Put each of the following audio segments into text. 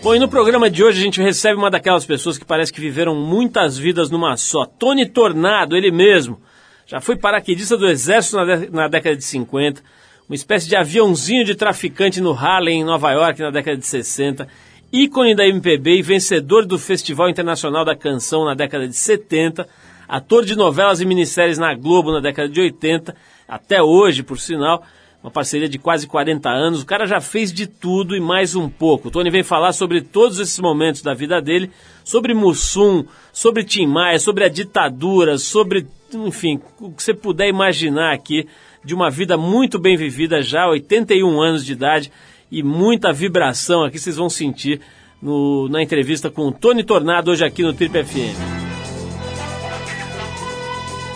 Bom, e no programa de hoje a gente recebe uma daquelas pessoas que parece que viveram muitas vidas numa só. Tony Tornado, ele mesmo. Já foi paraquedista do Exército na, na década de 50, uma espécie de aviãozinho de traficante no Harlem, em Nova York, na década de 60, ícone da MPB e vencedor do Festival Internacional da Canção na década de 70, ator de novelas e minisséries na Globo na década de 80, até hoje, por sinal, uma parceria de quase 40 anos. O cara já fez de tudo e mais um pouco. O Tony vem falar sobre todos esses momentos da vida dele, sobre Mussum, sobre Tim Maia, sobre a ditadura, sobre, enfim, o que você puder imaginar aqui de uma vida muito bem vivida já, 81 anos de idade e muita vibração aqui vocês vão sentir no, na entrevista com o Tony Tornado hoje aqui no Trip FM.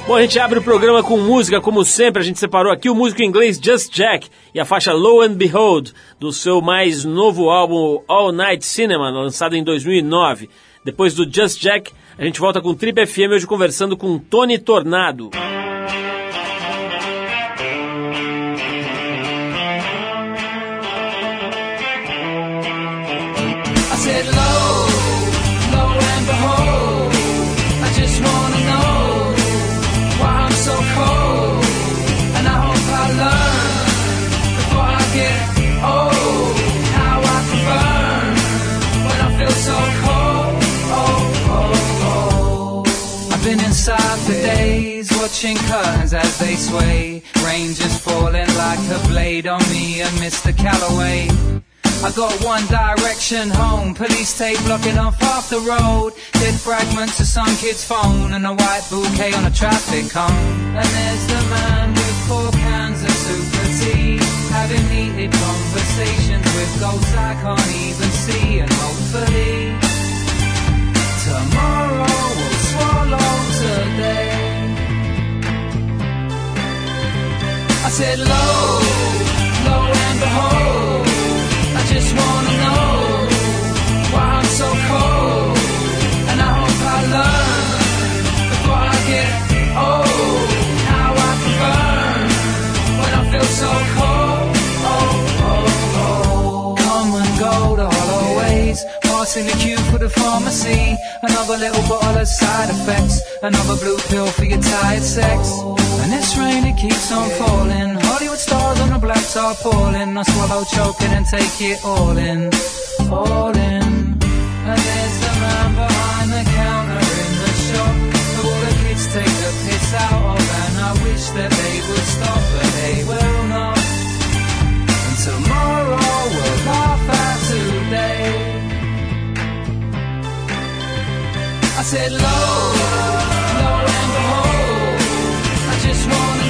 Bom, a gente abre o programa com música, como sempre, a gente separou aqui o músico inglês Just Jack e a faixa Low and Behold, do seu mais novo álbum All Night Cinema, lançado em 2009. Depois do Just Jack, a gente volta com Trip FM hoje conversando com Tony Tornado. Sway. Rain just falling like a blade on me and Mr. Calloway. I got one direction home, police tape blocking off half the road. Dead fragments of some kid's phone and a white bouquet on a traffic cone. And there's the man with four cans of super tea, having heated conversations with ghosts I can't even see. And hopefully, tomorrow will swallow today. Said, low, low and behold, I just wanna know why I'm so cold, and I hope I learn before I get old how I can burn when I feel so cold. Oh, oh, oh. Come and go the hollow ways, passing the queue for the pharmacy. Another little bottle of side effects, another blue pill for your tired sex. This rain, it keeps on falling. Hollywood stars on the black tarpaulin. I swallow, choking, and take it all in, all in. And there's the man behind the counter in the shop. Who all the kids take the piss out of. And I wish that they would stop, but they will not. And tomorrow we'll laugh at today. I said, low. O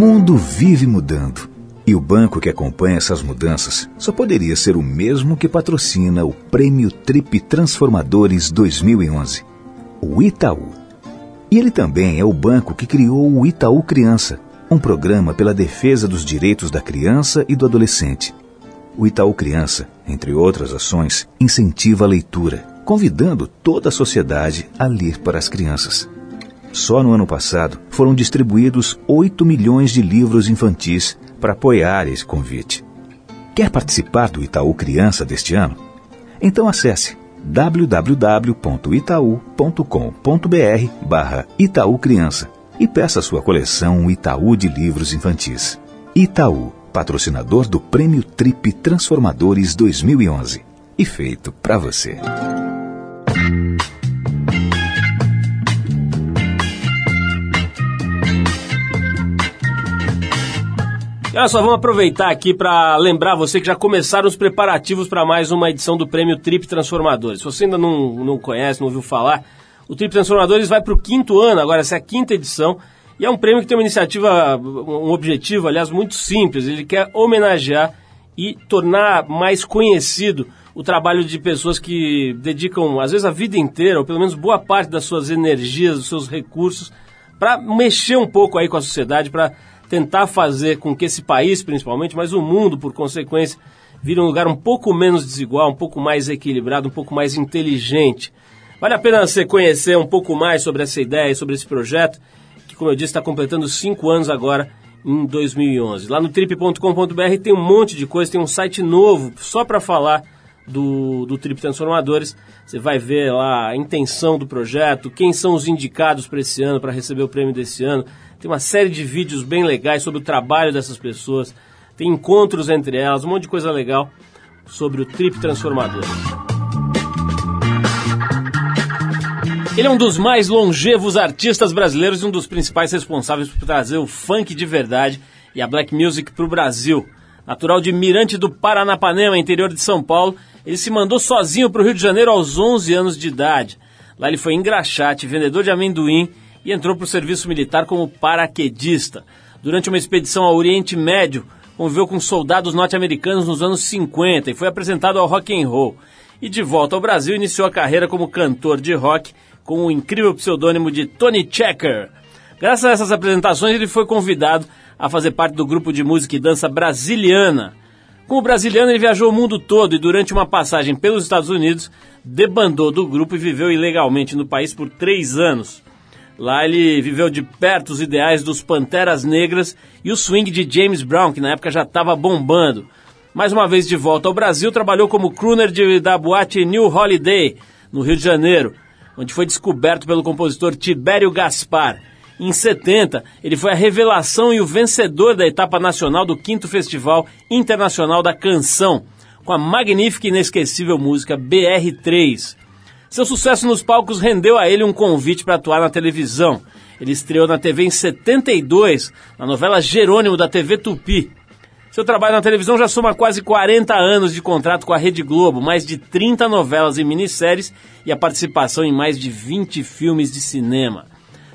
mundo vive mudando. E o banco que acompanha essas mudanças só poderia ser o mesmo que patrocina o Prêmio Trip Transformadores 2011, o Itaú. E ele também é o banco que criou o Itaú Criança, um programa pela defesa dos direitos da criança e do adolescente. O Itaú Criança, entre outras ações, incentiva a leitura, convidando toda a sociedade a ler para as crianças. Só no ano passado foram distribuídos 8 milhões de livros infantis para apoiar esse convite. Quer participar do Itaú Criança deste ano? Então acesse www.itaú.com.br barra Itaú Criança e peça sua coleção Itaú de livros infantis. Itaú, patrocinador do Prêmio Trip Transformadores 2011. E feito para você. E olha só, vamos aproveitar aqui para lembrar você que já começaram os preparativos para mais uma edição do Prêmio Trip Transformadores. Se você ainda não, não conhece, não ouviu falar, o Trip Transformadores vai para o quinto ano, agora essa é a quinta edição, e é um prêmio que tem uma iniciativa, um objetivo, aliás, muito simples. Ele quer homenagear e tornar mais conhecido o trabalho de pessoas que dedicam, às vezes, a vida inteira, ou pelo menos boa parte das suas energias, dos seus recursos, para mexer um pouco aí com a sociedade, para tentar fazer com que esse país, principalmente, mas o mundo, por consequência, vire um lugar um pouco menos desigual, um pouco mais equilibrado, um pouco mais inteligente. Vale a pena você conhecer um pouco mais sobre essa ideia, sobre esse projeto, que, como eu disse, está completando cinco anos agora, em 2011. Lá no trip.com.br tem um monte de coisa, tem um site novo só para falar do, do Trip Transformadores. Você vai ver lá a intenção do projeto, quem são os indicados para esse ano, para receber o prêmio desse ano. Tem uma série de vídeos bem legais sobre o trabalho dessas pessoas. Tem encontros entre elas, um monte de coisa legal sobre o Trip Transformadores. Ele é um dos mais longevos artistas brasileiros e um dos principais responsáveis por trazer o funk de verdade e a black music para o Brasil. Natural de Mirante do Paranapanema, interior de São Paulo, ele se mandou sozinho para o Rio de Janeiro aos 11 anos de idade. Lá ele foi engraxate, vendedor de amendoim e entrou para o serviço militar como paraquedista. Durante uma expedição ao Oriente Médio, conviveu com soldados norte-americanos nos anos 50 e foi apresentado ao rock and roll. E de volta ao Brasil, iniciou a carreira como cantor de rock com o incrível pseudônimo de Tony Checker. Graças a essas apresentações, ele foi convidado a fazer parte do grupo de música e dança brasiliana. Como brasiliano, ele viajou o mundo todo e, durante uma passagem pelos Estados Unidos, debandou do grupo e viveu ilegalmente no país por três anos. Lá ele viveu de perto os ideais dos Panteras Negras e o swing de James Brown, que na época já estava bombando. Mais uma vez de volta ao Brasil, trabalhou como crooner de, da boate New Holiday, no Rio de Janeiro, onde foi descoberto pelo compositor Tibério Gaspar. Em 70, ele foi a revelação e o vencedor da etapa nacional do 5 Festival Internacional da Canção, com a magnífica e inesquecível música BR3. Seu sucesso nos palcos rendeu a ele um convite para atuar na televisão. Ele estreou na TV em 72, na novela Jerônimo da TV Tupi. Seu trabalho na televisão já soma quase 40 anos de contrato com a Rede Globo, mais de 30 novelas e minisséries e a participação em mais de 20 filmes de cinema.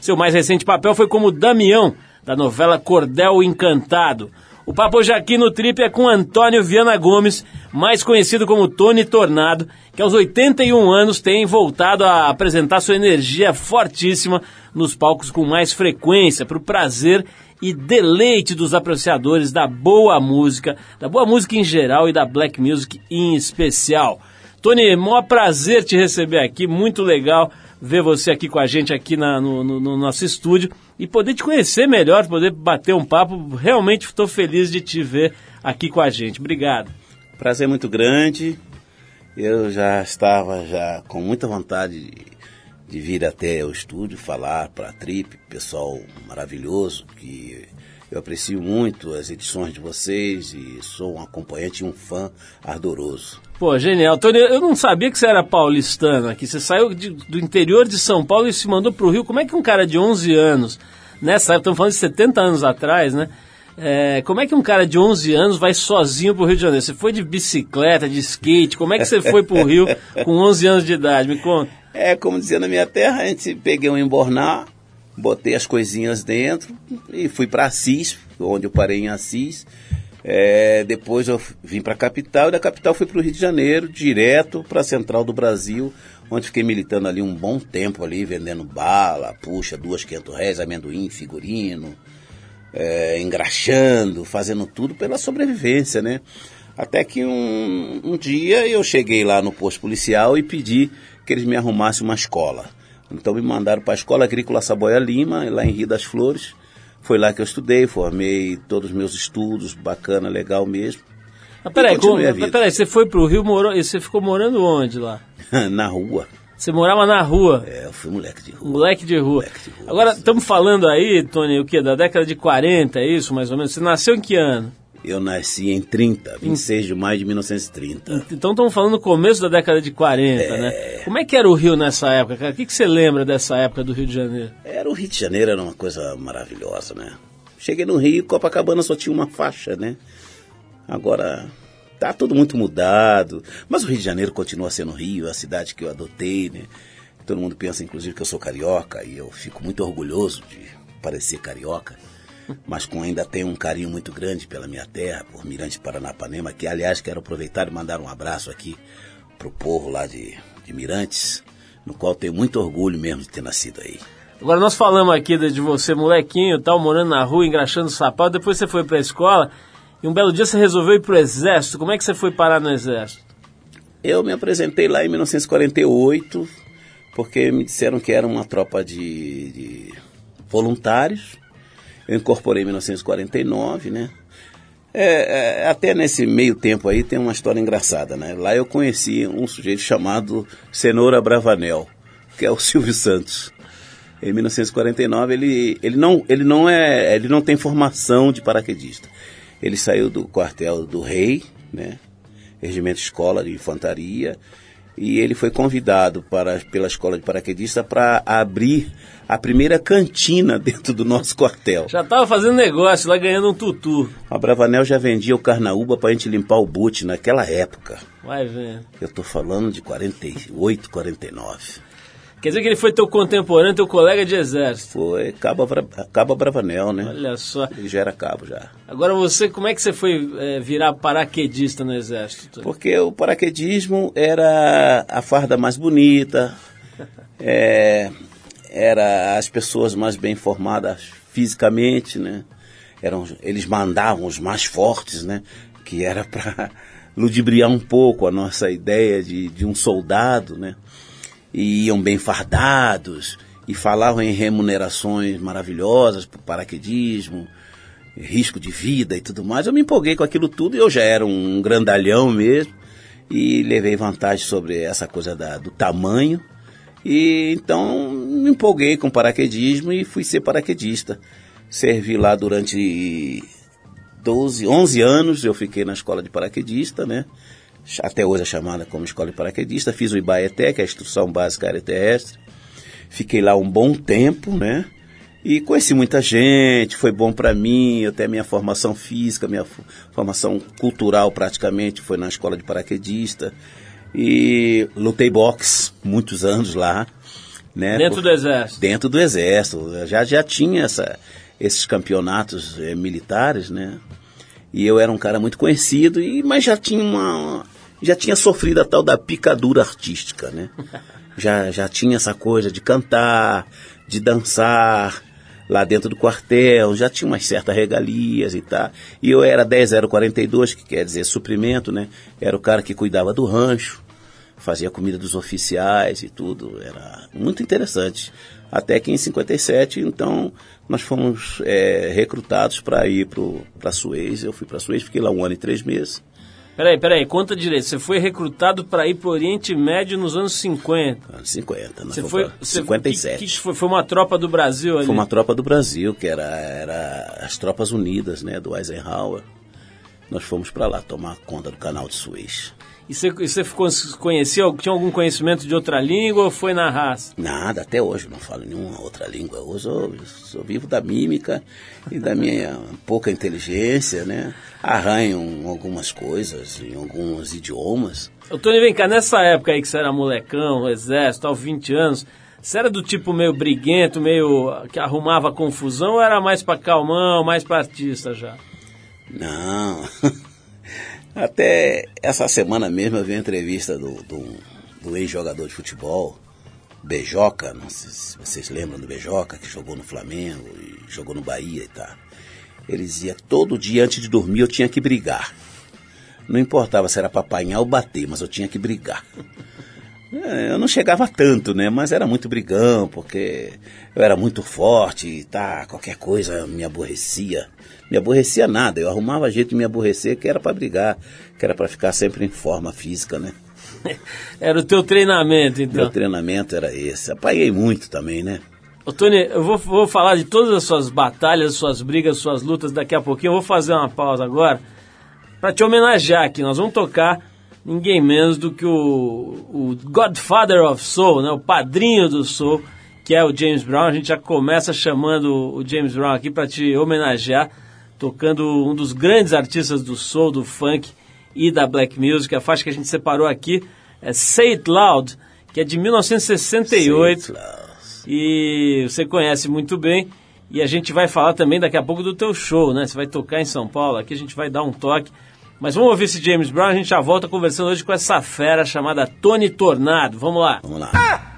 Seu mais recente papel foi como Damião, da novela Cordel Encantado. O papo hoje aqui no Trip é com Antônio Viana Gomes, mais conhecido como Tony Tornado, que aos 81 anos tem voltado a apresentar sua energia fortíssima nos palcos com mais frequência, para o prazer e deleite dos apreciadores da boa música, da boa música em geral e da black music em especial. Tony, maior prazer te receber aqui, muito legal ver você aqui com a gente aqui na, no, no, no, nosso estúdio e poder te conhecer melhor, poder bater um papo. Realmente estou feliz de te ver aqui com a gente. Obrigado. Prazer muito grande. Eu já estava já com muita vontade de, de vir até o estúdio falar para a Trip, pessoal maravilhoso que eu aprecio muito as edições de vocês e sou um acompanhante e um fã ardoroso. Pô, genial. Tony, eu não sabia que você era paulistano aqui. Você saiu de, do interior de São Paulo e se mandou para o Rio. Como é que um cara de 11 anos, nessa época, estamos falando de 70 anos atrás, né? É, como é que um cara de 11 anos vai sozinho para o Rio de Janeiro? Você foi de bicicleta, de skate? Como é que você foi para o Rio com 11 anos de idade? Me conta. É, como dizia na minha terra, a gente peguei um embornar, botei as coisinhas dentro e fui para Assis, onde eu parei em Assis. É, depois eu vim para a capital e da capital fui para o Rio de Janeiro, direto para a Central do Brasil, onde fiquei militando ali um bom tempo ali, vendendo bala, puxa, duas quinhentos réis, amendoim, figurino, é, engraxando, fazendo tudo pela sobrevivência, né? Até que um, um dia eu cheguei lá no posto policial e pedi que eles me arrumassem uma escola. Então me mandaram para a Escola Agrícola Saboia Lima, lá em Rio das Flores. Foi lá que eu estudei, formei todos os meus estudos, bacana, legal mesmo. Mas peraí, como, peraí, você foi pro Rio, morou, e você ficou morando onde lá? na rua. Você morava na rua? É, eu fui moleque de rua. Moleque de rua. Moleque de rua Agora, estamos falando aí, Tony, o que? Da década de 40, é isso, mais ou menos? Você nasceu em que ano? Eu nasci em 30, 26 de maio de 1930. Então estamos falando no começo da década de 40, é... né? Como é que era o Rio nessa época, cara? O que, que você lembra dessa época do Rio de Janeiro? Era o Rio de Janeiro, era uma coisa maravilhosa, né? Cheguei no Rio, Copacabana só tinha uma faixa, né? Agora tá tudo muito mudado, mas o Rio de Janeiro continua sendo o Rio, a cidade que eu adotei, né? Todo mundo pensa, inclusive, que eu sou carioca e eu fico muito orgulhoso de parecer carioca, mas com ainda tenho um carinho muito grande pela minha terra, por Mirante Paranapanema, que aliás quero aproveitar e mandar um abraço aqui pro povo lá de, de Mirantes, no qual tenho muito orgulho mesmo de ter nascido aí. Agora nós falamos aqui de, de você, molequinho, tal, morando na rua, engraxando sapato, depois você foi pra escola e um belo dia você resolveu ir pro exército. Como é que você foi parar no exército? Eu me apresentei lá em 1948, porque me disseram que era uma tropa de, de voluntários. Eu incorporei em 1949, né? É, é, até nesse meio tempo aí tem uma história engraçada, né? Lá eu conheci um sujeito chamado Cenoura Bravanel, que é o Silvio Santos. Em 1949 ele, ele, não, ele, não é, ele não tem formação de paraquedista. Ele saiu do quartel do Rei, né? Regimento Escola de Infantaria, e ele foi convidado para, pela escola de paraquedista para abrir a primeira cantina dentro do nosso quartel. Já tava fazendo negócio lá ganhando um tutu. A Bravanel já vendia o carnaúba para a gente limpar o boot naquela época. Vai vendo. Eu tô falando de 48, 49. Quer dizer que ele foi teu contemporâneo, teu colega de exército. Foi Cabo, Cabo Bravanel, né? Olha só. Ele já era cabo já. Agora você, como é que você foi é, virar paraquedista no exército? Porque o paraquedismo era a farda mais bonita, é, era as pessoas mais bem formadas fisicamente, né? Eram, eles mandavam os mais fortes, né? Que era para ludibriar um pouco a nossa ideia de, de um soldado, né? E iam bem fardados e falavam em remunerações maravilhosas para paraquedismo risco de vida e tudo mais, eu me empolguei com aquilo tudo e eu já era um grandalhão mesmo e levei vantagem sobre essa coisa da, do tamanho e então me empolguei com paraquedismo e fui ser paraquedista. Servi lá durante 12, 11 anos, eu fiquei na escola de paraquedista, né? Até hoje é chamada como escola de paraquedista. Fiz o IBAETE, que é a Instrução Básica Aérea Terrestre. Fiquei lá um bom tempo, né? E conheci muita gente, foi bom para mim, até minha formação física, minha formação cultural praticamente foi na escola de paraquedista. E lutei boxe muitos anos lá, né? Dentro do exército. Dentro do exército. Eu Já, já tinha essa, esses campeonatos eh, militares, né? E eu era um cara muito conhecido, e, mas já tinha uma. Já tinha sofrido a tal da picadura artística, né? Já, já tinha essa coisa de cantar, de dançar lá dentro do quartel, já tinha umas certas regalias e tal. E eu era 10042, que quer dizer suprimento, né? Era o cara que cuidava do rancho, fazia a comida dos oficiais e tudo. Era muito interessante. Até que em 57, então, nós fomos é, recrutados para ir para Suez. Eu fui para Suez, fiquei lá um ano e três meses. Peraí, peraí, conta direito. Você foi recrutado para ir pro Oriente Médio nos anos 50. Anos 50, nós Você foi. pra Você, 57. Que, que foi, foi uma tropa do Brasil ali. Foi uma tropa do Brasil, que era, era as Tropas Unidas, né, do Eisenhower. Nós fomos para lá tomar conta do canal de Suez. E você, você ficou, conhecia, tinha algum conhecimento de outra língua ou foi na raça? Nada, até hoje não falo nenhuma outra língua. Hoje eu sou vivo da mímica e da minha pouca inteligência, né? Arranho algumas coisas em alguns idiomas. Ô, Tony, vem cá, nessa época aí que você era molecão, exército, aos 20 anos, você era do tipo meio briguento, meio que arrumava confusão ou era mais pra calmão, mais pra artista já? Não. Até essa semana mesmo eu vi uma entrevista do, do, do ex-jogador de futebol, Bejoca, não sei se vocês lembram do Bejoca, que jogou no Flamengo e jogou no Bahia e tal. Ele dizia, todo dia antes de dormir eu tinha que brigar. Não importava se era para apanhar ou bater, mas eu tinha que brigar. É, Eu não chegava tanto, né? Mas era muito brigão, porque eu era muito forte e tá, qualquer coisa me aborrecia. Me aborrecia nada, eu arrumava jeito de me aborrecer que era para brigar, que era para ficar sempre em forma física, né? Era o teu treinamento, então. Meu treinamento era esse. Apanhei muito também, né? Ô, Tony, eu vou, vou falar de todas as suas batalhas, suas brigas, suas lutas daqui a pouquinho. Eu vou fazer uma pausa agora para te homenagear aqui. Nós vamos tocar ninguém menos do que o, o Godfather of Soul, né? o padrinho do Soul, que é o James Brown. A gente já começa chamando o James Brown aqui para te homenagear, tocando um dos grandes artistas do soul, do funk e da black music. A faixa que a gente separou aqui é Say It Loud, que é de 1968 e você conhece muito bem. E a gente vai falar também daqui a pouco do teu show, né? Você vai tocar em São Paulo, aqui a gente vai dar um toque. Mas vamos ouvir esse James Brown, a gente já volta conversando hoje com essa fera chamada Tony Tornado. Vamos lá. Vamos lá. Put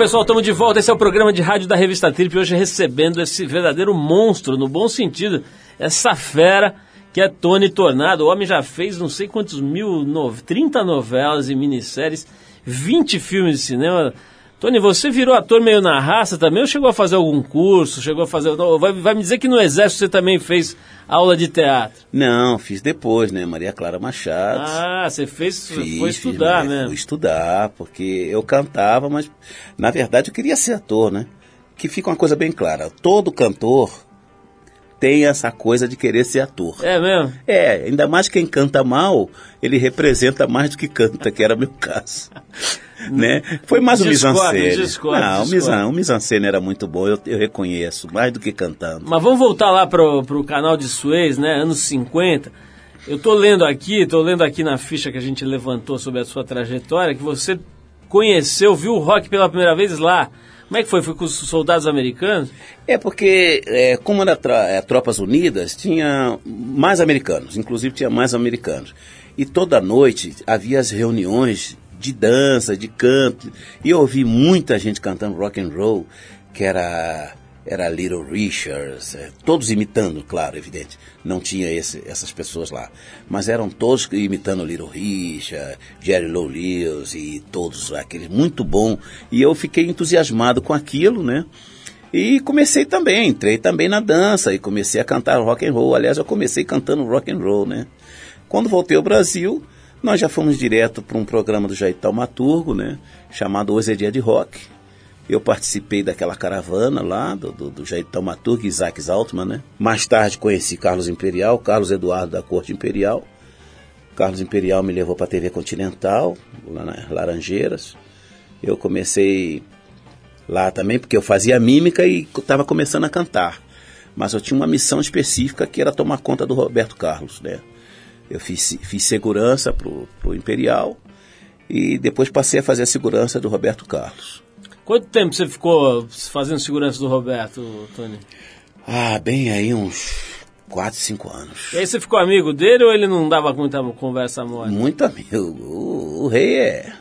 pessoal, estamos de volta. Esse é o programa de rádio da revista Trip. Hoje recebendo esse verdadeiro monstro, no bom sentido, essa fera que é Tony Tornado. O homem já fez não sei quantos mil, no... 30 novelas e minisséries, 20 filmes de cinema. Tony, você virou ator meio na raça também ou chegou a fazer algum curso? Chegou a fazer. Vai, vai me dizer que no Exército você também fez aula de teatro. Não, fiz depois, né? Maria Clara Machado. Ah, você fez. Fiz, foi fiz, estudar, né? né? Fui estudar, porque eu cantava, mas na verdade eu queria ser ator, né? Que fica uma coisa bem clara: todo cantor tem essa coisa de querer ser ator. É mesmo? É, ainda mais quem canta mal, ele representa mais do que canta, que era meu caso. né? Foi mais um Discordo, mise-en-scène. discordo, Não, o discordo. mise- o mise-en-scène era muito bom, eu, eu reconheço, mais do que cantando. Mas vamos voltar lá pro, pro canal de Suez, né? Anos 50. Eu tô lendo aqui, tô lendo aqui na ficha que a gente levantou sobre a sua trajetória, que você conheceu, viu o rock pela primeira vez lá. Como é que foi? Foi com os soldados americanos? É porque, é, como era é, Tropas Unidas, tinha mais americanos, inclusive tinha mais americanos. E toda noite havia as reuniões de dança, de canto, e eu ouvi muita gente cantando rock and roll, que era era Little Richards, é, todos imitando, claro, evidente. Não tinha esse- essas pessoas lá, mas eram todos imitando Little Richard, Jerry Lee Lewis e todos aqueles muito bom. E eu fiquei entusiasmado com aquilo, né? E comecei também, entrei também na dança e comecei a cantar rock and roll. Aliás, eu comecei cantando rock and roll, né? Quando voltei ao Brasil, Nós já fomos direto para um programa do Jair Taumaturgo, né? Chamado Hoje é Dia de Rock. Eu participei daquela caravana lá, do, do, do Jair Taumaturgo e Isaac Altman, né? Mais tarde conheci Carlos Imperial, Carlos Eduardo da Corte Imperial. Carlos Imperial me levou para a TV Continental, lá nas Laranjeiras. Eu comecei lá também, porque eu fazia mímica e estava começando a cantar. Mas eu tinha uma missão específica que era tomar conta do Roberto Carlos, né? Eu fiz, fiz segurança pro, pro Imperial e depois passei a fazer a segurança do Roberto Carlos. Quanto tempo você ficou fazendo segurança do Roberto, Tony? Ah, bem aí uns 4, 5 anos. E aí você ficou amigo dele ou ele não dava muita conversa mole? Muito amigo. O, o rei é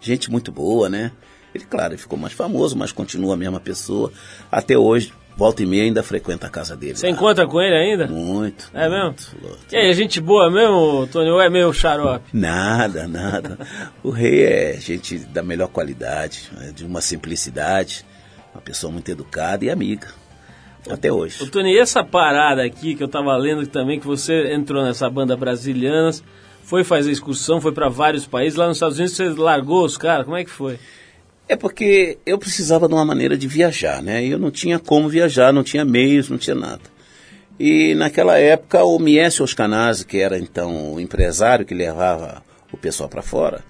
gente muito boa, né? Ele, claro, ele ficou mais famoso, mas continua a mesma pessoa. Até hoje, volta e meia, ainda frequenta a casa dele. Você lá. encontra com ele ainda? Muito. É mesmo? muito, muito. E aí, é gente boa mesmo, Tony? Ou é meio xarope? Nada, nada. O rei é gente da melhor qualidade, é de uma simplicidade, uma pessoa muito educada e amiga. Até hoje. Tony, e essa parada aqui que eu tava lendo também, que você entrou nessa banda Brasilianas, foi fazer excursão, foi para vários países. Lá nos Estados Unidos você largou os caras, como é que foi? É porque eu precisava de uma maneira de viajar, né? Eu não tinha como viajar, não tinha meios, não tinha nada. E naquela época o Miesio Oscanazzi, que era então o empresário que levava o pessoal para fora,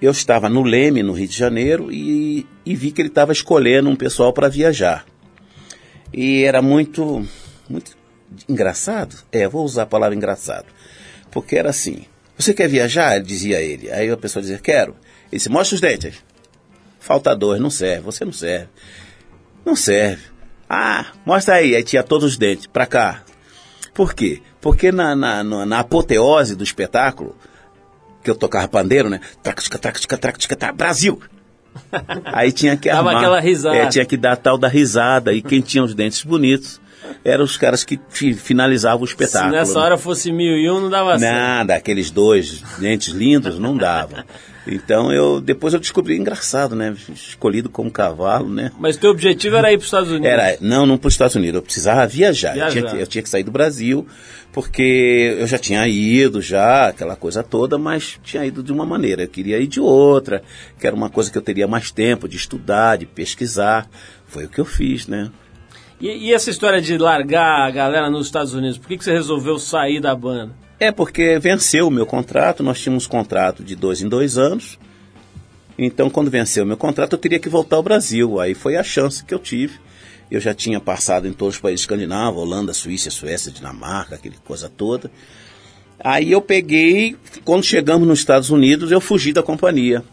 eu estava no Leme, no Rio de Janeiro, e, e vi que ele estava escolhendo um pessoal para viajar. E era muito, muito engraçado. É, vou usar a palavra engraçado. Porque era assim, você quer viajar? Dizia ele. Aí a pessoa dizia, quero. Ele disse, mostra os dentes. Falta dois, não serve, você não serve. Não serve. Ah, mostra aí. Aí tinha todos os dentes, pra cá. Por quê? Porque na, na, na, apoteose do espetáculo, que eu tocava pandeiro, né? Traca, traca, traca, traca, traca, Brasil! Aí tinha que Dava armar. aquela risada. É, tinha que dar a tal da risada. E quem tinha os dentes bonitos eram os caras que fi- finalizavam o espetáculo. Se nessa né? hora fosse mil e um, não dava certo. Nada, aqueles dois dentes lindos não dava. Então eu depois eu descobri engraçado, né? Escolhido como cavalo, né? Mas teu objetivo era ir para os Estados Unidos. Era, não, não para os Estados Unidos, eu precisava viajar. Eu, tinha Viajar. que, eu tinha que sair do Brasil, porque eu já tinha ido já, aquela coisa toda, mas tinha ido de uma maneira. Eu queria ir de outra, que era uma coisa que eu teria mais tempo de estudar, de pesquisar. Foi o que eu fiz, né? E, e essa história de largar a galera nos Estados Unidos, por que, que você resolveu sair da banda? É porque venceu o meu contrato, nós tínhamos contrato de dois em dois anos. Então, quando venceu o meu contrato, eu teria que voltar ao Brasil. Aí foi a chance que eu tive. Eu já tinha passado em todos os países escandinavos, Holanda, Suíça, Suécia, Dinamarca, aquele coisa toda. Aí eu peguei, quando chegamos nos Estados Unidos, eu fugi da companhia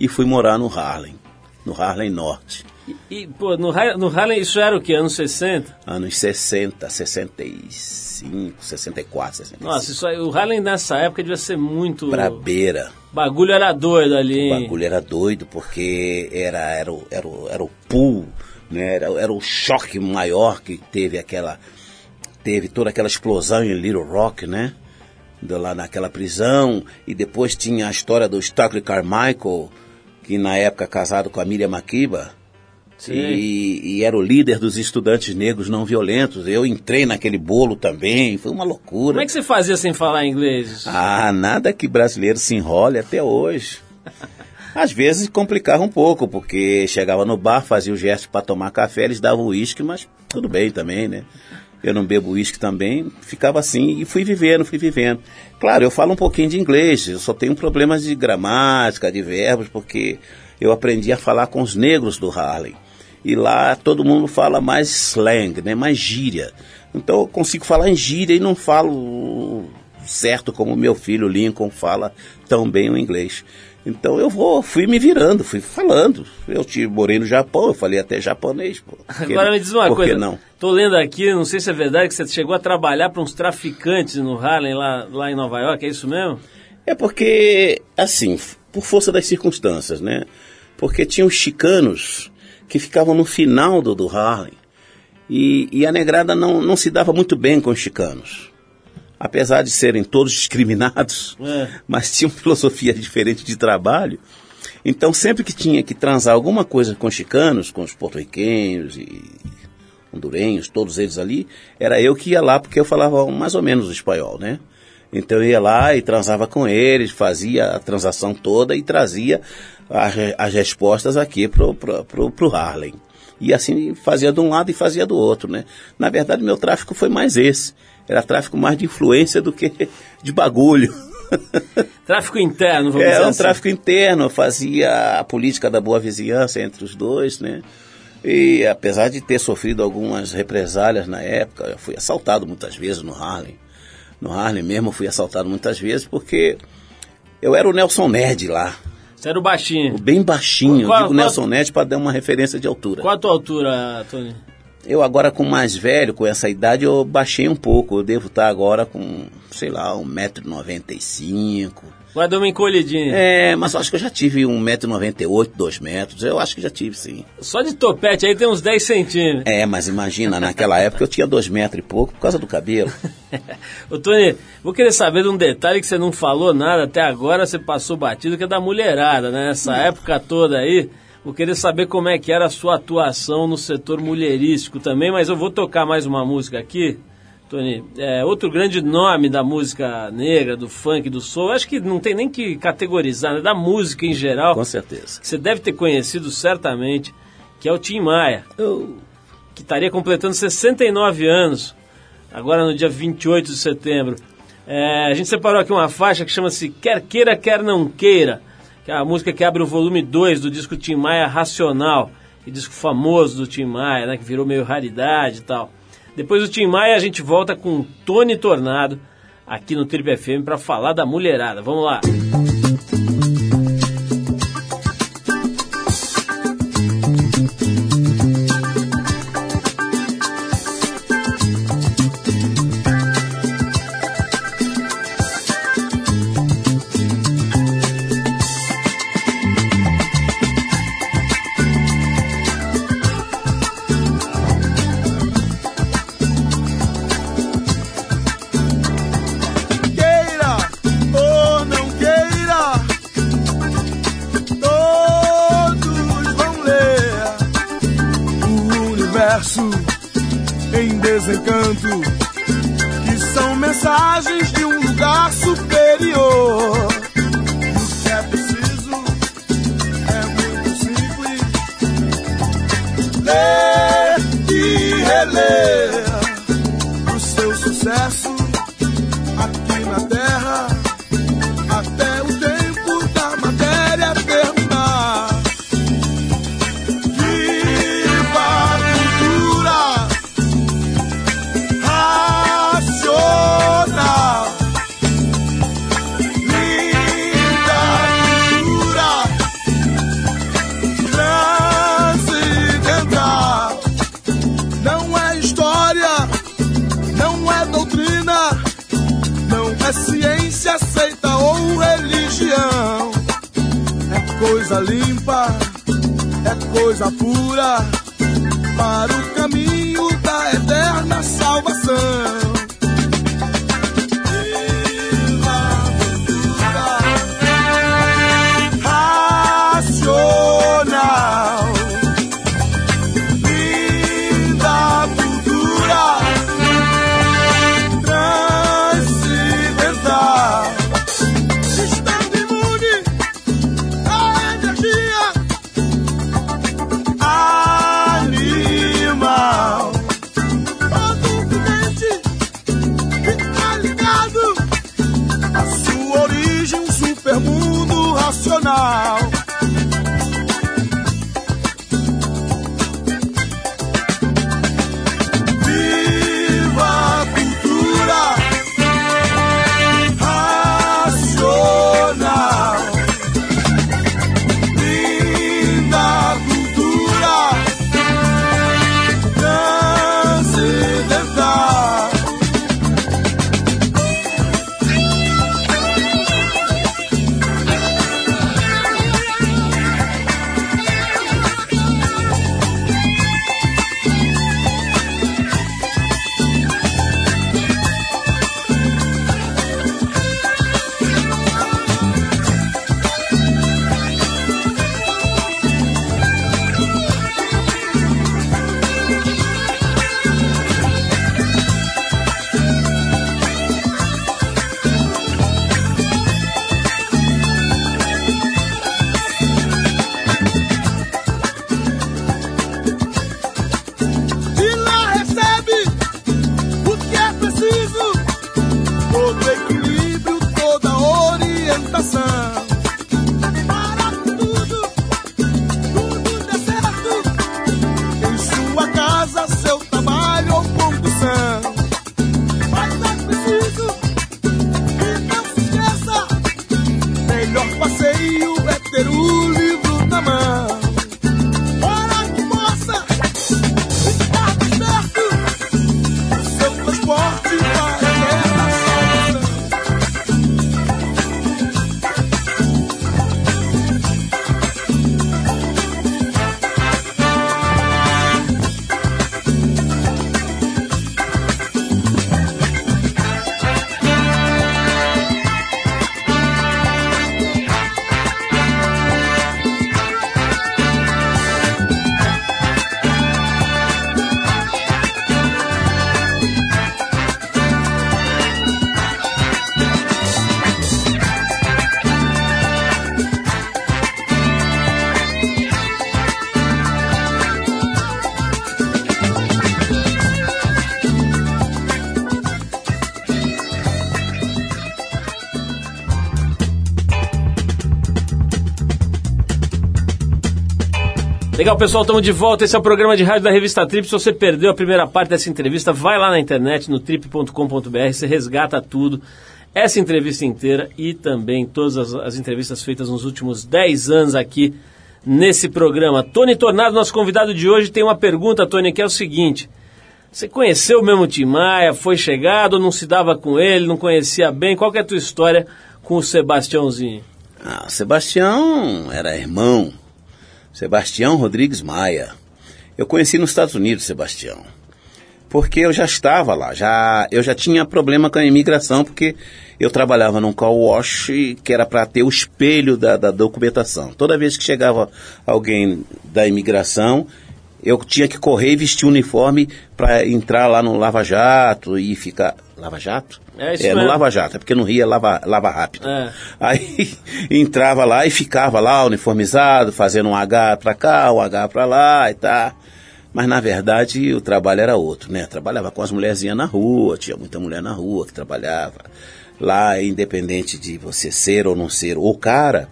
e fui morar no Harlem, no Harlem Norte, E, e, pô, no, no Harlem isso era o quê? Anos 60? anos 60, 65, 64, 65. Nossa, isso aí, o Harlem nessa época devia ser muito... Brabeira. Bagulho era doido ali, O hein? bagulho era doido porque era, era, o, era, o, era o pool, né? era, era o choque maior que teve aquela. Teve toda aquela explosão em Little Rock, né? Lá naquela prisão. E depois tinha a história do Stockley Carmichael, que na época casado com a Miriam Makeba. Sim. E, e era o líder dos estudantes negros não violentos. Eu entrei naquele bolo também, foi uma loucura. Como é que você fazia sem falar inglês? Ah, nada que brasileiro se enrole até hoje. Às vezes complicava um pouco, porque chegava no bar, fazia o gesto para tomar café, eles davam uísque, mas tudo bem também, né? Eu não bebo uísque também, ficava assim e fui vivendo, fui vivendo. Claro, eu falo um pouquinho de inglês, eu só tenho problemas de gramática, de verbos, porque eu aprendi a falar com os negros do Harlem. E lá todo mundo fala mais slang, né? Mais gíria. Então eu consigo falar em gíria e não falo certo como meu filho Lincoln fala tão bem o inglês. Então eu vou, fui me virando, fui falando. Eu morei no Japão, eu falei até japonês. Pô. Por que Agora me diz uma coisa. não? Tô lendo aqui, não sei se é verdade, que você chegou a trabalhar para uns traficantes no Harlem, lá, lá em Nova York, é isso mesmo? É porque, assim, por força das circunstâncias, né? Porque tinha os chicanos que ficavam no final do, do Harlem. E, e a negrada não, não se dava muito bem com os chicanos. Apesar de serem todos discriminados, É. mas tinham filosofia diferente de trabalho. Então, sempre que tinha que transar alguma coisa com os chicanos, com os porto-riquenhos e hondurenhos, todos eles ali, era eu que ia lá porque eu falava mais ou menos o espanhol, né? Então eu ia lá e transava com eles, fazia a transação toda e trazia as, as respostas aqui pro, pro, pro, pro Harlem. E assim fazia de um lado e fazia do outro, né? Na verdade, meu tráfico foi mais esse. Era tráfico mais de influência do que de bagulho. Tráfico interno, vamos dizer Era um assim. tráfico interno, fazia a política da boa vizinhança entre os dois, né? E apesar de ter sofrido algumas represálias na época, eu fui assaltado muitas vezes no Harlem. No Harlem mesmo eu fui assaltado muitas vezes porque eu era o Nelson Ned lá, Você era o baixinho. bem baixinho, Qual- eu digo qual- Nelson Ned para dar uma referência de altura. Qual a tua altura, Tony? Eu agora com mais velho, com essa idade, eu baixei um pouco. Eu devo estar agora com, sei lá, 1,95m. Vai dar uma encolhidinha. É, mas eu acho que eu já tive 1,98m, 2 metros. Eu acho que já tive, sim. Só de topete aí tem uns 10 centímetros. É, mas imagina, naquela época eu tinha 2 metros e pouco por causa do cabelo. Ô Tony, vou querer saber de um detalhe que você não falou nada até agora, você passou batido, que é da mulherada, né? Nessa época toda aí. Vou querer saber como é que era a sua atuação no setor mulherístico também, mas eu vou tocar mais uma música aqui. Tony, é, outro grande nome da música negra, do funk, do soul, acho que não tem nem que categorizar, né? da música em geral, Com certeza. que você deve ter conhecido certamente, que é o Tim Maia que estaria completando 69 anos, agora no dia 28 de setembro. É, a gente separou aqui uma faixa que chama-se Quer Queira, Quer Não Queira, que é a música que abre o volume 2 do disco Tim Maia Racional, que disco famoso do Tim Maia, né, que virou meio raridade e tal. Depois do Tim Maia a gente volta com Tony Tornado aqui no Trip FM para falar da mulherada. Vamos lá. queira coisa limpa, é coisa pura para o caminho da eterna salvação. Legal, pessoal, estamos de volta. Esse é o programa de rádio da revista Trip. Se você perdeu a primeira parte dessa entrevista, vai lá na internet, no trip.com.br, você resgata tudo. Essa entrevista inteira e também todas as, as entrevistas feitas nos últimos 10 anos aqui nesse programa. Tony Tornado, nosso convidado de hoje, tem uma pergunta, Tony, que é o seguinte. Você conheceu mesmo o Tim Maia, foi chegado, não se dava com ele, não conhecia bem? Qual é a tua história com o Sebastiãozinho? Ah, o Sebastião era irmão. Sebastião Rodrigues Maia. Eu conheci nos Estados Unidos, Sebastião. Porque eu já estava lá, já eu já tinha problema com a imigração, porque eu trabalhava num car wash que era para ter o espelho da, da documentação. Toda vez que chegava alguém da imigração, eu tinha que correr e vestir o uniforme para entrar lá no Lava Jato e ficar. Lava Jato? É isso no mesmo. Lava Jato, é porque no Rio é Lava, lava Rápido. É. Aí entrava lá e ficava lá uniformizado, fazendo um H pra cá, um H pra lá e tá. Mas na verdade o trabalho era outro, né? Trabalhava com as mulherzinhas na rua, tinha muita mulher na rua que trabalhava. Lá, independente de você ser ou não ser o cara,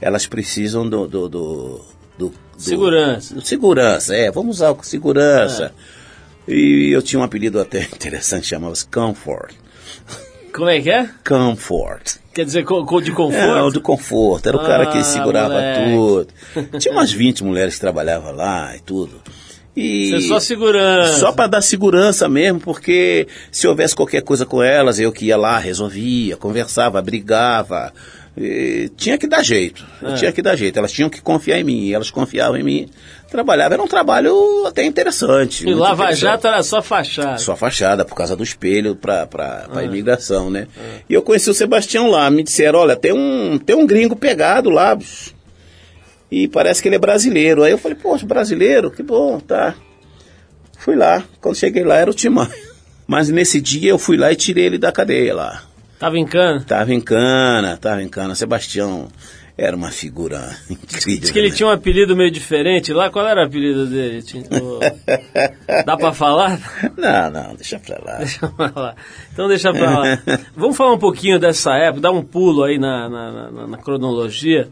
elas precisam do. do, do, do- do- Segurança. do segurança, é, vamos usar o segurança. E eu tinha um apelido até interessante, chamava-se Comfort. Como é que é? Comfort. Quer dizer, de É, o conforto? conforto. Era o cara que Ah, segurava moleque. tudo. Tinha umas 20 mulheres que trabalhavam lá e tudo. E Você só segurança. Só para dar segurança mesmo, porque se houvesse qualquer coisa com elas, eu que ia lá, resolvia, conversava, brigava. E tinha que dar jeito. É. Tinha que dar jeito. Elas tinham que confiar em mim. E elas confiavam em mim. Trabalhava. Era um trabalho até interessante. E Lava interessante. Jato era só fachada. Só fachada, por causa do espelho para pra, pra Ah. imigração, né? E eu conheci o Sebastião lá, me disseram, olha, tem um, tem um gringo pegado lá. E parece que ele é brasileiro. Aí eu falei, poxa, brasileiro? Que bom, tá. Fui lá, quando cheguei lá era o Timão. Mas nesse dia eu fui lá e tirei ele da cadeia lá. Tava em cana? Tava em cana, tava em cana. Sebastião era uma figura incrível. Diz que ele né? tinha um apelido meio diferente lá. Qual era o apelido dele? Tinha- Dá pra falar? Não, não, deixa pra lá. Deixa pra lá. Então deixa pra lá. Vamos falar um pouquinho dessa época, dar um pulo aí na, na, na- na cronologia.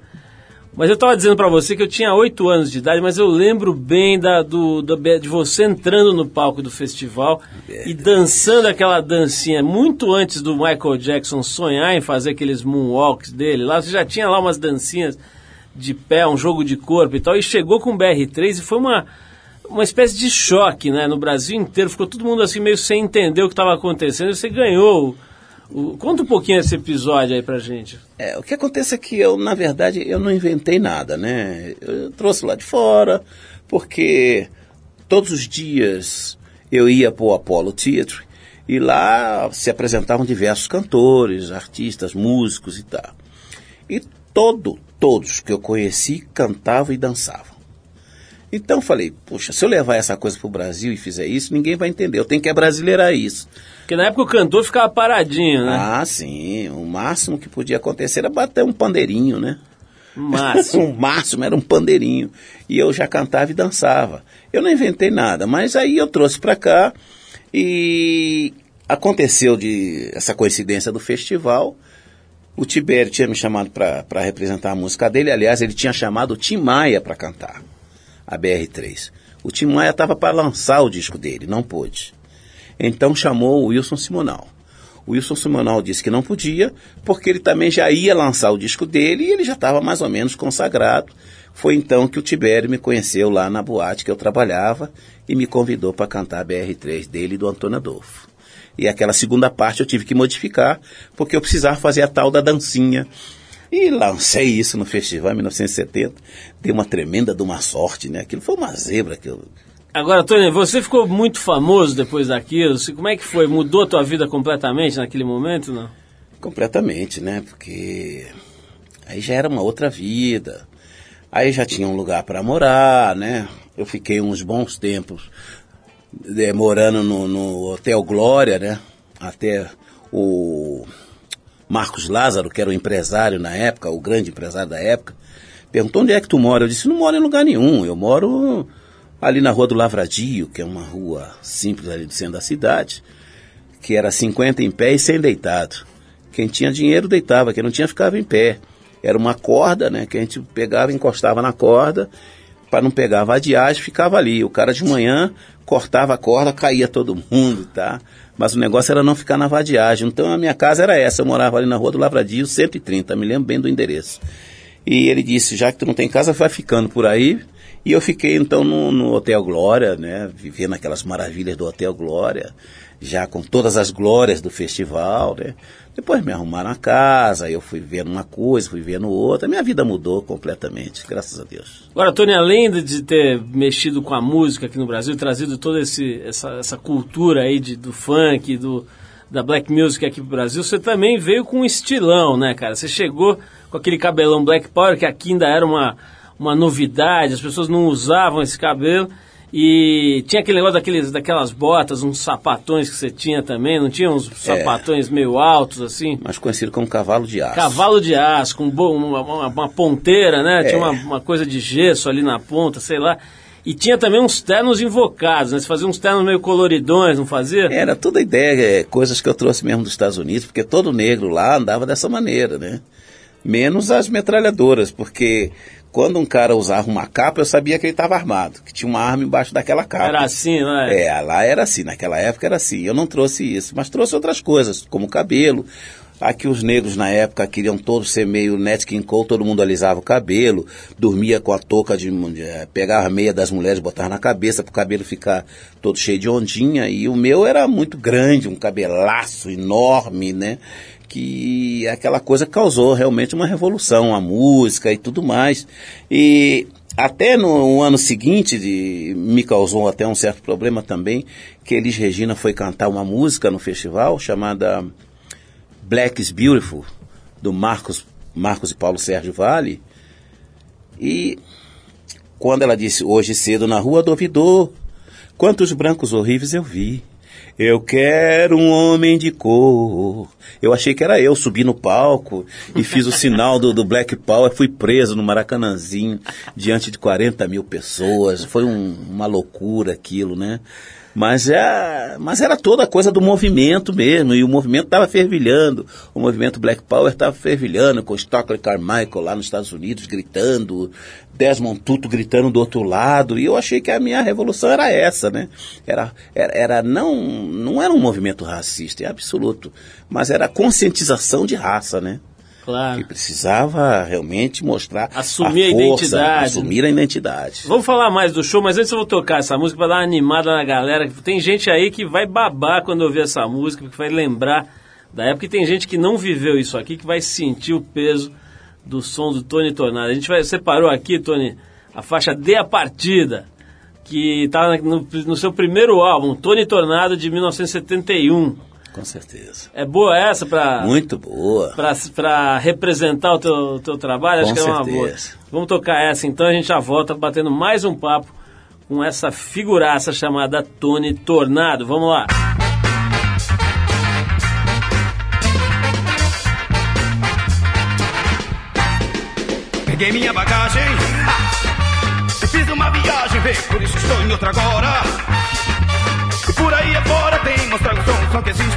Mas eu estava dizendo para você que eu tinha oito anos de idade, mas eu lembro bem da, do, do- de você entrando no palco do festival e dançando aquela dancinha muito antes do Michael Jackson sonhar em fazer aqueles moonwalks dele lá. Você já tinha lá umas dancinhas de pé, um jogo de corpo e tal, e chegou com o BR3 e foi uma, uma espécie de choque, né? No Brasil inteiro, ficou todo mundo assim meio sem entender o que estava acontecendo. E você ganhou. O- conta um pouquinho esse episódio aí pra gente. É, o que acontece é que eu, na verdade, eu não inventei nada, né? Eu trouxe lá de fora, porque todos os dias eu ia para o Apollo Theatre e lá se apresentavam diversos cantores, artistas, músicos e tal. E todo, todos que eu conheci cantavam e dançavam. Então eu falei, puxa, se eu levar essa coisa para o Brasil e fizer isso, ninguém vai entender. Eu tenho que abrasileirar isso. Porque na época o cantor ficava paradinho, né? Ah, sim. O máximo que podia acontecer era bater um pandeirinho, né? Mas. o máximo era um pandeirinho. E eu já cantava e dançava. Eu não inventei nada, mas aí eu trouxe para cá e aconteceu de essa coincidência do festival. O Tibério tinha me chamado para representar a música dele. Aliás, ele tinha chamado o Tim Maia para cantar a BR3. O Tim Maia estava para lançar o disco dele, não pôde. Então chamou o Wilson Simonal. O Wilson Simonal disse que não podia, porque ele também já ia lançar o disco dele e ele já estava mais ou menos consagrado. Foi então que o Tibério me conheceu lá na boate que eu trabalhava e me convidou para cantar a BR3 dele e do Antônio Adolfo. E aquela segunda parte eu tive que modificar, porque eu precisava fazer a tal da dancinha. E lancei isso no festival em 1970. Deu uma tremenda de uma sorte, né? Aquilo foi uma zebra que eu, Agora, Tony, você ficou muito famoso depois daquilo. Como é que foi? Mudou a tua vida completamente naquele momento, não? Completamente, né? Porque aí já era uma outra vida. Aí já tinha um lugar para morar, né? Eu fiquei uns bons tempos eh, morando no, no Hotel Glória, né? Até o Marcos Lázaro, que era o empresário na época, o grande empresário da época, perguntou onde é que tu mora. Eu disse, não moro em lugar nenhum, eu moro ali na Rua do Lavradio, que é uma rua simples ali do centro da cidade, que era 50 em pé e 100 deitado. Quem tinha dinheiro deitava, quem não tinha ficava em pé. Era uma corda, né, que a gente pegava, encostava na corda para não pegar vadiagem, ficava ali. O cara de manhã cortava a corda, caía todo mundo, tá? Mas o negócio era não ficar na vadiagem. Então a minha casa era essa, eu morava ali na rua do Lavradio, 130, me lembro bem do endereço. E ele disse, já que tu não tem casa, vai ficando por aí. E eu fiquei então no, no Hotel Glória, né? Vivendo aquelas maravilhas do Hotel Glória, já com todas as glórias do festival, né? Depois me arrumaram a casa, eu fui vendo uma coisa, fui vendo outra. Minha vida mudou completamente, graças a Deus. Agora, Tony, além de ter mexido com a música aqui no Brasil, trazido toda essa, essa cultura aí de, do funk, do, da black music aqui pro Brasil, você também veio com um estilão, né, cara? Você chegou com aquele cabelão black power, que aqui ainda era uma, uma novidade, as pessoas não usavam esse cabelo. E tinha aquele negócio daqueles, daquelas botas, uns sapatões que você tinha também, não tinha uns sapatões meio altos assim? Mas conhecido como cavalo de aço. Cavalo de aço, com uma, uma- uma ponteira, né? É. Tinha uma, uma coisa de gesso ali na ponta, sei lá. E tinha também uns ternos invocados, né? Você fazia uns ternos meio coloridões, não fazia? Era toda a ideia, é, coisas que eu trouxe mesmo dos Estados Unidos, porque todo negro lá andava dessa maneira, né? Menos as metralhadoras, porque quando um cara usava uma capa, eu sabia que ele estava armado, que tinha uma arma embaixo daquela capa. Era assim, não é? É, lá era assim, naquela época era assim. Eu não trouxe isso, mas trouxe outras coisas, como cabelo. Aqui os negros na época queriam todos ser meio Nat King Cole, todo mundo alisava o cabelo, dormia com a touca de, de eh, pegava a meia das mulheres, botava na cabeça para o cabelo ficar todo cheio de ondinha, e o meu era muito grande, um cabelaço enorme, né? Que aquela coisa causou realmente uma revolução, a música e tudo mais. E até no ano seguinte de, me causou até um certo problema também, que Elis Regina foi cantar uma música no festival chamada Black is Beautiful, do Marcos, Marcos e Paulo Sérgio Vale. E quando ela disse, hoje cedo na rua do ouvidor, quantos brancos horríveis eu vi. Eu quero um homem de cor. Eu achei que era eu, subi no palco e fiz o sinal do, do Black Power. Fui preso no Maracanãzinho, diante de 40 mil pessoas. Foi um- uma loucura aquilo, né? Mas, é, mas era toda a coisa do movimento mesmo, e o movimento estava fervilhando. O movimento Black Power estava fervilhando, com Stockley Carmichael lá nos Estados Unidos gritando, Desmond Tutu gritando do outro lado, e eu achei que a minha revolução era essa, né? Era, era, era não, não era um movimento racista, é absoluto, mas era conscientização de raça, né? Claro. Que precisava realmente mostrar Assumir a força, identidade, assumir a identidade. Vamos falar mais do show, mas antes eu vou tocar essa música para dar uma animada na galera. Tem gente aí que vai babar quando ouvir essa música, que vai lembrar da época. E tem gente que não viveu isso aqui, que vai sentir o peso do som do Tony Tornado. A gente vai, separou aqui, Tony, a faixa Dê a Partida, que está no, no seu primeiro álbum, Tony Tornado, de 1971. Com certeza. É boa essa para Muito boa. para representar o teu, teu trabalho, acho Com que é uma boa. certeza. Vamos tocar essa então, a gente já volta batendo mais um papo com essa figuraça chamada Tony Tornado. Vamos lá. Peguei minha bagagem e fiz uma viagem, vê, por isso estou em outra agora. E por aí afora tem mostrar o som, só que existe.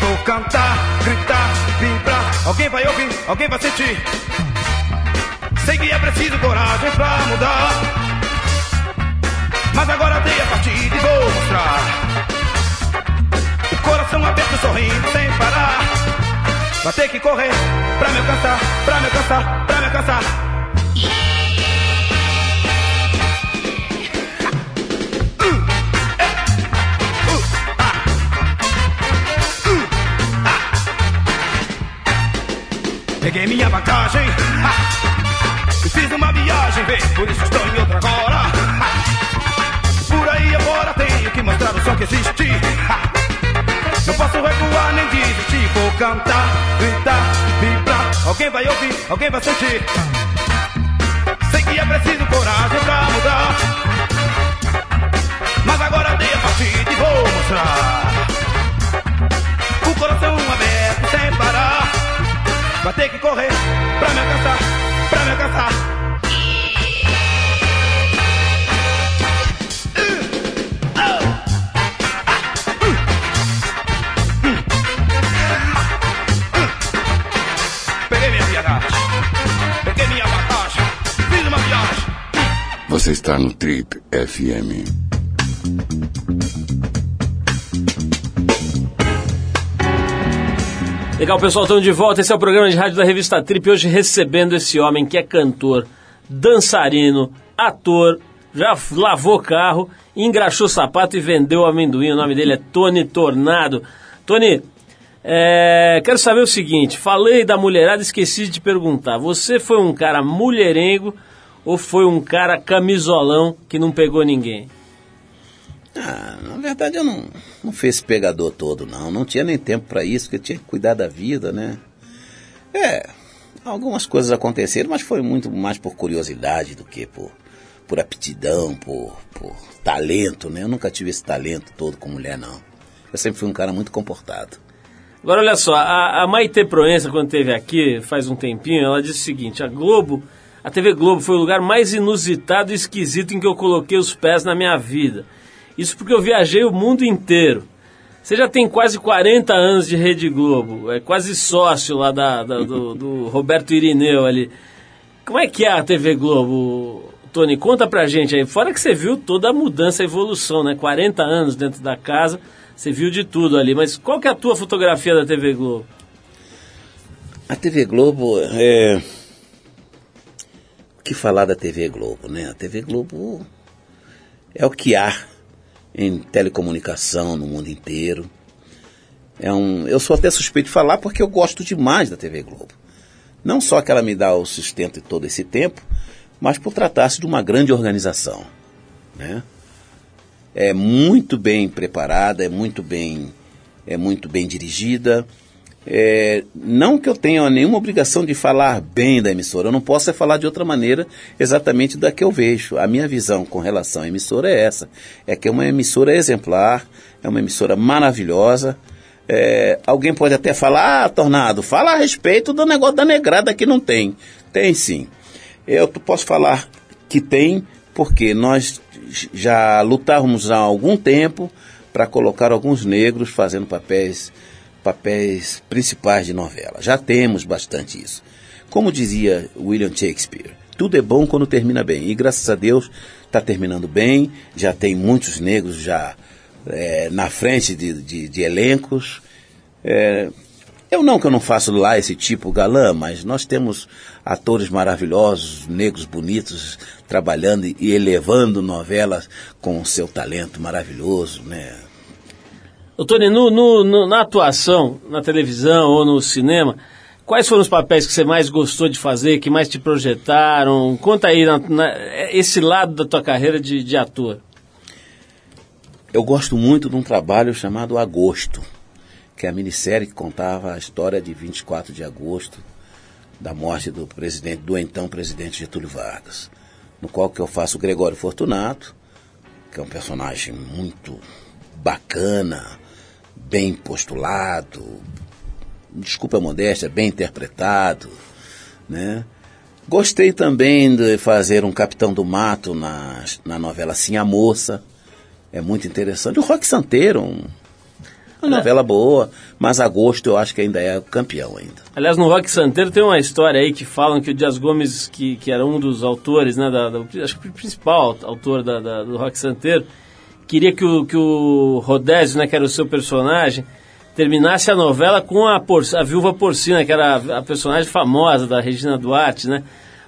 Vou cantar, gritar, vibrar. Alguém vai ouvir, alguém vai sentir. Sei que é preciso coragem pra mudar. Mas agora dei a partida e vou mostrar. O coração aberto, sorrindo sem parar. Vai ter que correr pra me alcançar, pra me alcançar, pra me alcançar. Peguei minha bagagem fiz uma viagem, vê, por isso estou em outra agora. Por aí agora tenho que mostrar o som que existe. Não posso recuar nem desistir. Vou cantar, gritar, vibrar. Alguém vai ouvir, alguém vai sentir. Sei que é preciso coragem pra mudar. Mas agora dei a partida e vou mostrar. O coração aberto sem parar. Vai ter que correr pra me alcançar, pra me alcançar. Peguei minha viagem, peguei minha batata, fiz uma viagem. Você está no Trip FM. Legal, pessoal, estamos de volta. Esse é o programa de rádio da revista Trip. Hoje recebendo esse homem que é cantor, dançarino, ator, já lavou carro, engraxou sapato e vendeu amendoim. O nome dele é Tony Tornado. Tony, é, quero saber o seguinte: falei da mulherada, esqueci de perguntar. Você foi um cara mulherengo ou foi um cara camisolão que não pegou ninguém? Ah, na verdade eu não, não fui esse pegador todo, não. Não tinha nem tempo para isso, porque tinha que cuidar da vida, né? É, algumas coisas aconteceram, mas foi muito mais por curiosidade do que por, por aptidão, por, por talento, né? Eu nunca tive esse talento todo com mulher, não. Eu sempre fui um cara muito comportado. Agora olha só, a, a Maite Proença, quando esteve aqui faz um tempinho, ela disse o seguinte: a Globo, a TV Globo foi o lugar mais inusitado e esquisito em que eu coloquei os pés na minha vida. Isso porque eu viajei o mundo inteiro. Você já tem quase 40 anos de Rede Globo, é quase sócio lá da, da- do, do Roberto Irineu ali. Como é que é a TV Globo, Tony? Conta pra gente aí. Fora que você viu toda a mudança, a evolução, né? 40 anos dentro da casa, você viu de tudo ali. Mas qual que é a tua fotografia da TV Globo? A TV Globo é. O que falar da TV Globo, né? A TV Globo é o que há em telecomunicação no mundo inteiro. É um, eu sou até suspeito de falar porque eu gosto demais da TV Globo. Não só que ela me dá o sustento de todo esse tempo, mas por tratar-se de uma grande organização. Né? É muito bem preparada, é muito bem, é muito bem dirigida. É, não que eu tenha nenhuma obrigação de falar bem da emissora, eu não posso é falar de outra maneira exatamente da que eu vejo. A minha visão com relação à emissora é essa: é que é uma emissora exemplar, é uma emissora maravilhosa. É, alguém pode até falar, ah, Tornado, fala a respeito do negócio da negrada que não tem. Tem sim. Eu posso falar que tem, porque nós já lutávamos há algum tempo para colocar alguns negros fazendo papéis papéis principais de novela. Já temos bastante isso. Como dizia William Shakespeare, tudo é bom quando termina bem. E graças a Deus está terminando bem. Já tem muitos negros já é, na frente de, de, de elencos. É, eu não que eu não faço lá esse tipo galã, mas nós temos atores maravilhosos, negros bonitos, trabalhando e elevando novelas com o seu talento maravilhoso, né? Tony, no, no- no- na atuação, na televisão ou no cinema, quais foram os papéis que você mais gostou de fazer, que mais te projetaram? Conta aí na- na- esse lado da tua carreira de, de ator. Eu gosto muito de um trabalho chamado Agosto, que é a minissérie que contava a história de 24 de agosto, da morte do presidente, do então presidente Getúlio Vargas, no qual que eu faço o Gregório Fortunato, que é um personagem muito bacana, bem postulado, desculpa a modéstia, bem interpretado, né? Gostei também de fazer um Capitão do Mato na, na novela Sim a Moça, é muito interessante. O Rock Santeiro, um- uma novela boa, mas Agosto eu acho que ainda é campeão ainda. Aliás, no Rock Santeiro tem uma história aí que falam que o Dias Gomes, que, que era um dos autores, né, da, da- acho que o principal autor da, da- do Rock Santeiro, queria que o, que o Rodésio, né, que era o seu personagem, terminasse a novela com a, por, a viúva porcina, que era a, a personagem famosa da Regina Duarte, né?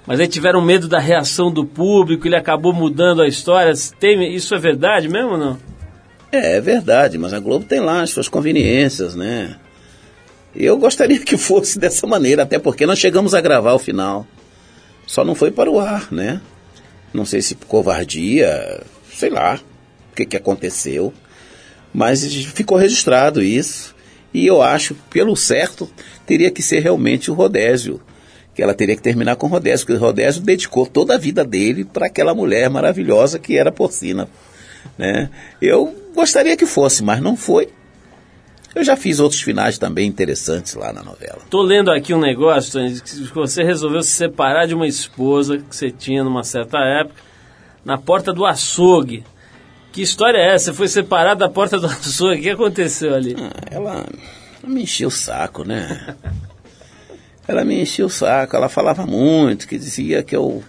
Mas aí tiveram medo da reação do público, ele acabou mudando a história. Tem, isso é verdade mesmo ou não? É, é verdade, mas a Globo tem lá as suas conveniências, né? Eu gostaria que fosse dessa maneira, até porque nós chegamos a gravar o final. Só não foi para o ar, né? Não sei se por covardia, sei lá o que, que aconteceu. Mas ficou registrado isso. E eu acho, pelo certo, teria que ser realmente o Rodésio. Que ela teria que terminar com o Rodésio, porque o Rodésio dedicou toda a vida dele para aquela mulher maravilhosa que era porcina. Né? Eu gostaria que fosse, mas não foi. Eu já fiz outros finais também interessantes lá na novela. Tô lendo aqui um negócio, Tony, que você resolveu se separar de uma esposa que você tinha numa certa época, na porta do açougue. Que história é essa? Você foi separado da porta do açougue? O que aconteceu ali? Ah, ela, ela me encheu o saco, né? ela me encheu o saco, ela falava muito, que dizia que eu,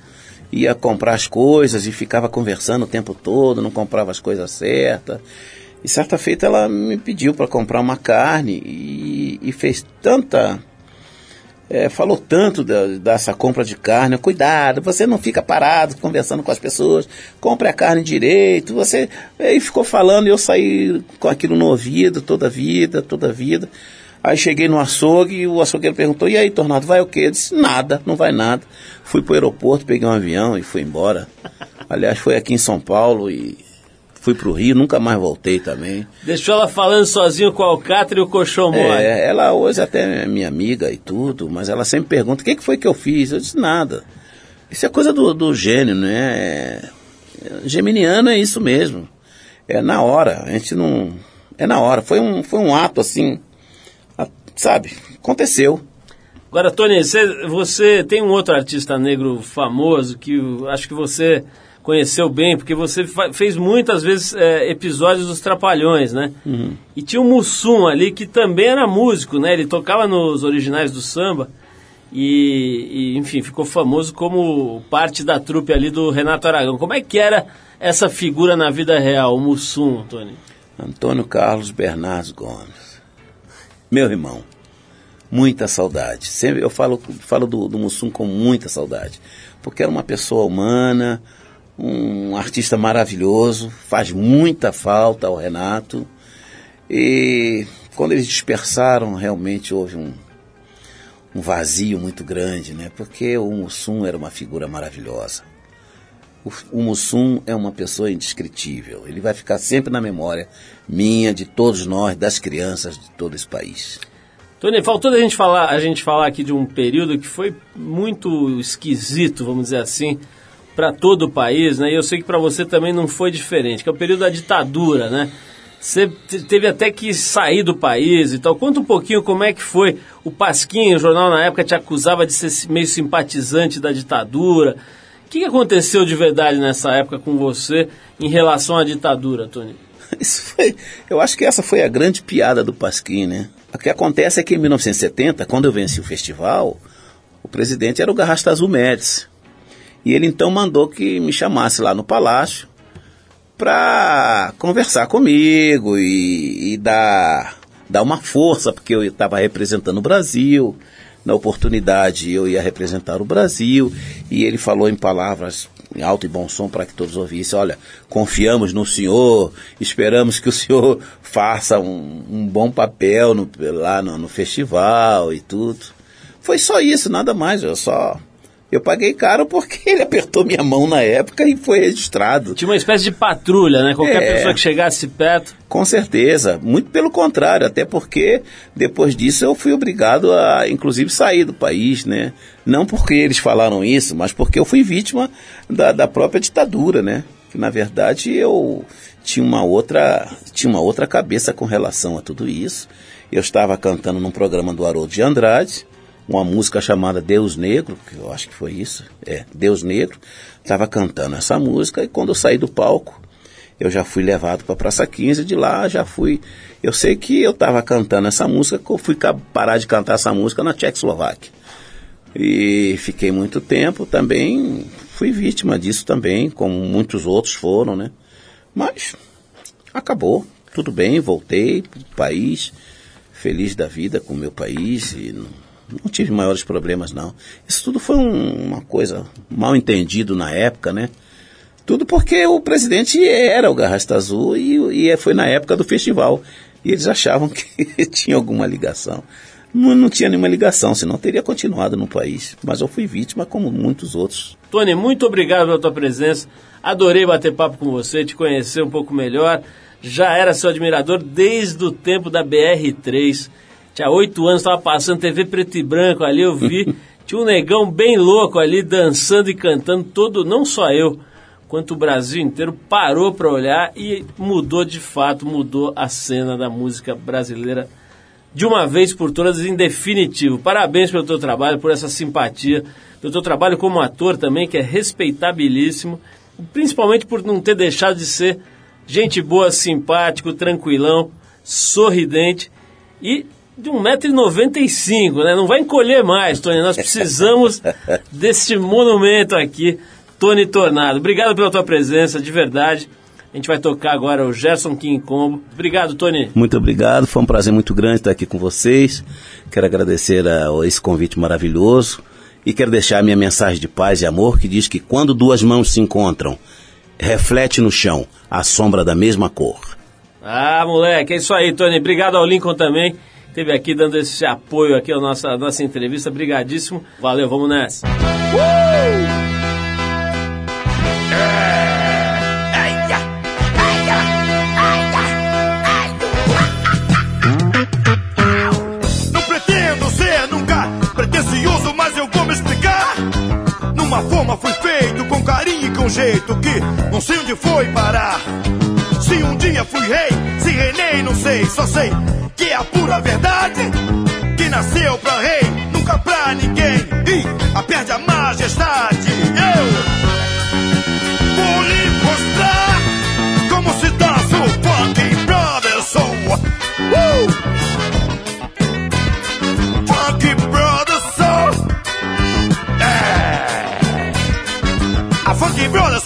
ia comprar as coisas e ficava conversando o tempo todo, não comprava as coisas certas. E certa feita ela me pediu para comprar uma carne e, e fez tanta. É, falou tanto da- dessa compra de carne, cuidado, você não fica parado conversando com as pessoas, compre a carne direito, você. E ficou falando e eu saí com aquilo no ouvido toda a vida, toda a vida. Aí cheguei no açougue e o açougueiro perguntou, e aí, Tornado, vai o quê? Eu disse, nada, não vai nada. Fui pro aeroporto, peguei um avião e fui embora. Aliás, foi aqui em São Paulo e fui pro Rio, nunca mais voltei também. Deixou ela falando sozinho com a alcatra e o colchão mole. É, ela hoje até é minha amiga e tudo, mas ela sempre pergunta, o que, que foi que eu fiz? Eu disse, nada. Isso é coisa do, do gênio, né? É- Geminiano é isso mesmo. É na hora, a gente não... É na hora, foi um, foi um ato assim, sabe? Aconteceu. Agora, Tony, você, você tem um outro artista negro famoso que acho que você conheceu bem, porque você fez muitas vezes é, episódios dos Trapalhões, né? E tinha o Mussum ali, que também era músico, né? Ele tocava nos originais do samba e, e, enfim, ficou famoso como parte da trupe ali do Renato Aragão. Como é que era essa figura na vida real, o Mussum, Tony? Antônio Carlos Bernardes Gomes. Meu irmão, muita saudade. Sempre eu falo, falo do, do Mussum com muita saudade. Porque era uma pessoa humana, um artista maravilhoso, faz muita falta ao Renato. E quando eles dispersaram, realmente houve um, um vazio muito grande, né? Porque o Mussum era uma figura maravilhosa. O, o Mussum é uma pessoa indescritível. Ele vai ficar sempre na memória minha, de todos nós, das crianças de todo esse país. Tony, faltou a gente falar, a gente falar aqui de um período que foi muito esquisito, vamos dizer assim, para todo o país, né? E eu sei que para você também não foi diferente, que é o período da ditadura, né? Você te- teve até que sair do país e tal. Conta um pouquinho como é que foi. O Pasquim, o jornal na época te acusava de ser meio simpatizante da ditadura. O que que aconteceu de verdade nessa época com você em relação à ditadura, Tony? Isso foi, eu acho que essa foi a grande piada do Pasquim, né? O que acontece é que em 1970, quando eu venci o festival, o presidente era o Garrasta Azul Médici. E ele então mandou que me chamasse lá no palácio para conversar comigo e, e dar, dar uma força, porque eu estava representando o Brasil. Na oportunidade eu ia representar o Brasil e ele falou em palavras em alto e bom som para que todos ouvissem. Olha, confiamos no senhor, esperamos que o senhor faça um, um bom papel no- lá no, no festival e tudo. Foi só isso, nada mais. Eu só eu paguei caro porque ele apertou minha mão na época e foi registrado. Tinha uma espécie de patrulha, né? Qualquer É. pessoa que chegasse perto. Com certeza, muito pelo contrário, até porque depois disso eu fui obrigado a, inclusive, sair do país, né? Não porque eles falaram isso, mas porque eu fui vítima da, da própria ditadura, né? Que na verdade eu tinha uma outra, tinha uma outra cabeça com relação a tudo isso. Eu estava cantando num programa do Haroldo de Andrade, uma música chamada Deus Negro, que eu acho que foi isso, é, Deus Negro. Estava cantando essa música e quando eu saí do palco, eu já fui levado para a Praça 15, de lá já fui. Eu sei que eu estava cantando essa música, que eu fui parar de cantar essa música na Tchecoslováquia. E fiquei muito tempo também, fui vítima disso também, como muitos outros foram, né? Mas acabou, tudo bem, voltei para o país, feliz da vida com o meu país e não, tive maiores problemas não. Isso tudo foi um- uma coisa mal entendido na época, né? Tudo porque o presidente era o Garrasta Azul e, e foi na época do festival. E eles achavam que tinha alguma ligação. Não, não tinha nenhuma ligação, senão teria continuado no país. Mas eu fui vítima como muitos outros. Tony, muito obrigado pela tua presença. Adorei bater papo com você, te conhecer um pouco melhor. Já era seu admirador desde o tempo da BR-3. Tinha oito anos, estava passando TV preto e branco ali, eu vi. Tinha um negão bem louco ali, dançando e cantando, todo, não só eu, quanto o Brasil inteiro parou para olhar e mudou de fato, mudou a cena da música brasileira de uma vez por todas, em definitivo. Parabéns pelo teu trabalho, por essa simpatia, pelo teu trabalho como ator também, que é respeitabilíssimo, principalmente por não ter deixado de ser gente boa, simpático, tranquilão, sorridente e de 1,95m, né? Não vai encolher mais, Tony, nós precisamos desse monumento aqui Tony Tornado. Obrigado pela tua presença, de verdade. A gente vai tocar agora o Gerson King Combo. Obrigado, Tony. Muito obrigado, foi um prazer muito grande estar aqui com vocês. Quero agradecer a, a esse convite maravilhoso e quero deixar a minha mensagem de paz e amor que diz que quando duas mãos se encontram, reflete no chão a sombra da mesma cor. Ah, moleque, é isso aí, Tony. Obrigado ao Lincoln também. Esteve aqui dando esse apoio aqui à nossa, nossa entrevista. Brigadíssimo. Valeu, vamos nessa. Explicar. Numa forma fui feito com carinho e com jeito que não sei onde foi parar. Se um dia fui rei, se reinei, não sei, só sei a pura verdade. Que nasceu pra rei, nunca pra ninguém. E a perde a majestade. Eu vou lhe mostrar como se dança o Funky Brothers Soul. Uh! Funky Brothers Soul. É. A Funky Brothers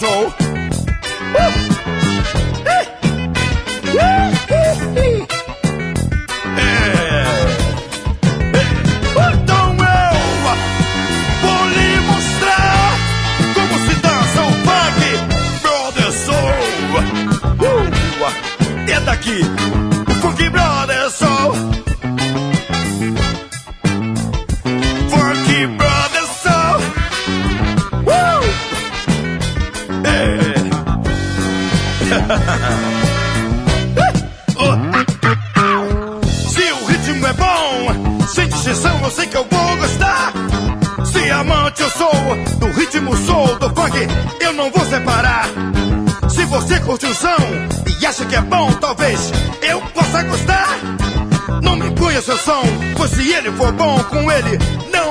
Daqui, o Funky Brothers Soul. Funky Brothers Soul. Uh! É. Se o ritmo é bom, sem distinção eu sei que eu vou gostar. Se amante eu sou, do ritmo sou, do funk eu não vou separar. Se você curte o som e acha que é bom, talvez eu possa gostar. Não me imponha seu som, pois se ele for bom com ele, não